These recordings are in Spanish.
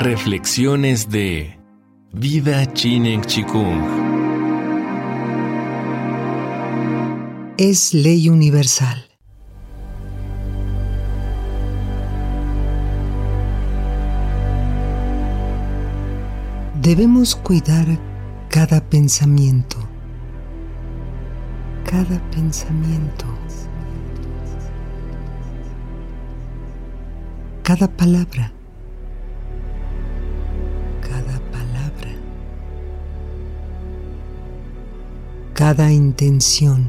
Reflexiones de Vida Chinen Chikung. Es ley universal. Debemos cuidar cada pensamiento, cada pensamiento, cada palabra, cada intención,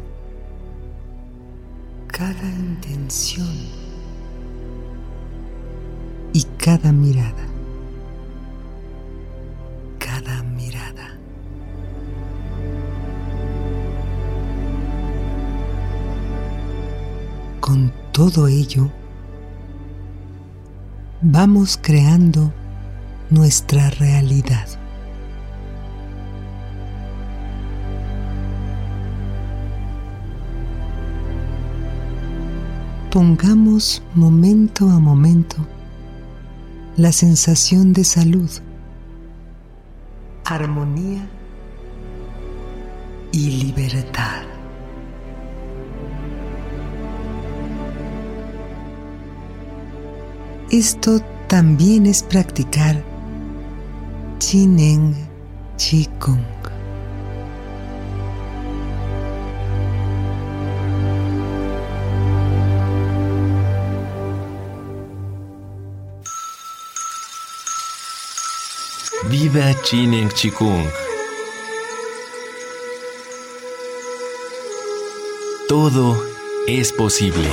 cada intención y cada mirada. cada mirada. Con todo ello, vamos creando nuestra realidad. Pongamos momento a momento la sensación de salud armonía y libertad. Esto también es practicar Chinen Chikung. Vida Chinen Chikung. Todo es posible.